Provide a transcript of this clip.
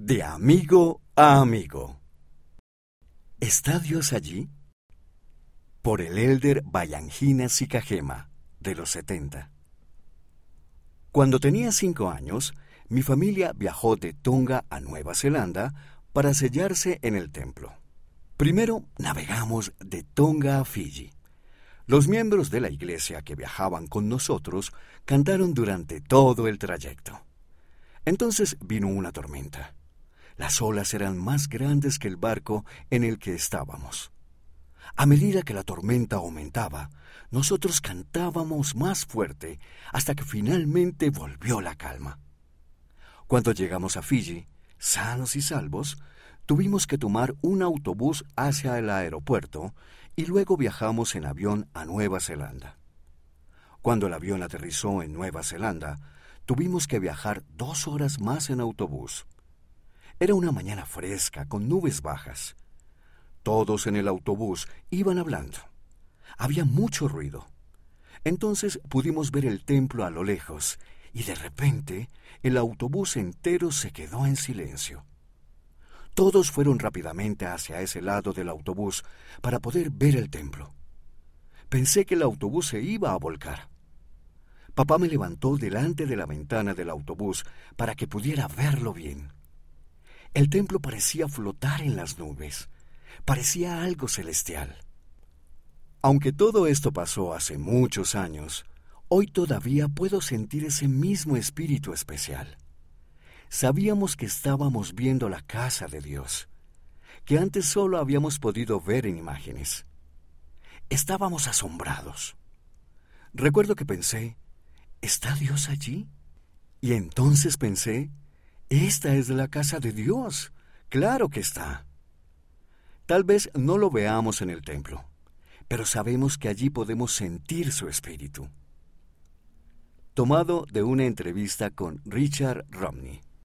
De amigo a amigo. ¿Está Dios allí? Por el elder Bayangina Sicajema, de los 70. Cuando tenía cinco años, mi familia viajó de Tonga a Nueva Zelanda para sellarse en el templo. Primero navegamos de Tonga a Fiji. Los miembros de la iglesia que viajaban con nosotros cantaron durante todo el trayecto. Entonces vino una tormenta. Las olas eran más grandes que el barco en el que estábamos. A medida que la tormenta aumentaba, nosotros cantábamos más fuerte hasta que finalmente volvió la calma. Cuando llegamos a Fiji, sanos y salvos, tuvimos que tomar un autobús hacia el aeropuerto y luego viajamos en avión a Nueva Zelanda. Cuando el avión aterrizó en Nueva Zelanda, tuvimos que viajar dos horas más en autobús. Era una mañana fresca, con nubes bajas. Todos en el autobús iban hablando. Había mucho ruido. Entonces pudimos ver el templo a lo lejos y de repente el autobús entero se quedó en silencio. Todos fueron rápidamente hacia ese lado del autobús para poder ver el templo. Pensé que el autobús se iba a volcar. Papá me levantó delante de la ventana del autobús para que pudiera verlo bien. El templo parecía flotar en las nubes, parecía algo celestial. Aunque todo esto pasó hace muchos años, hoy todavía puedo sentir ese mismo espíritu especial. Sabíamos que estábamos viendo la casa de Dios, que antes solo habíamos podido ver en imágenes. Estábamos asombrados. Recuerdo que pensé, ¿está Dios allí? Y entonces pensé, esta es la casa de Dios. Claro que está. Tal vez no lo veamos en el templo, pero sabemos que allí podemos sentir su espíritu. Tomado de una entrevista con Richard Romney.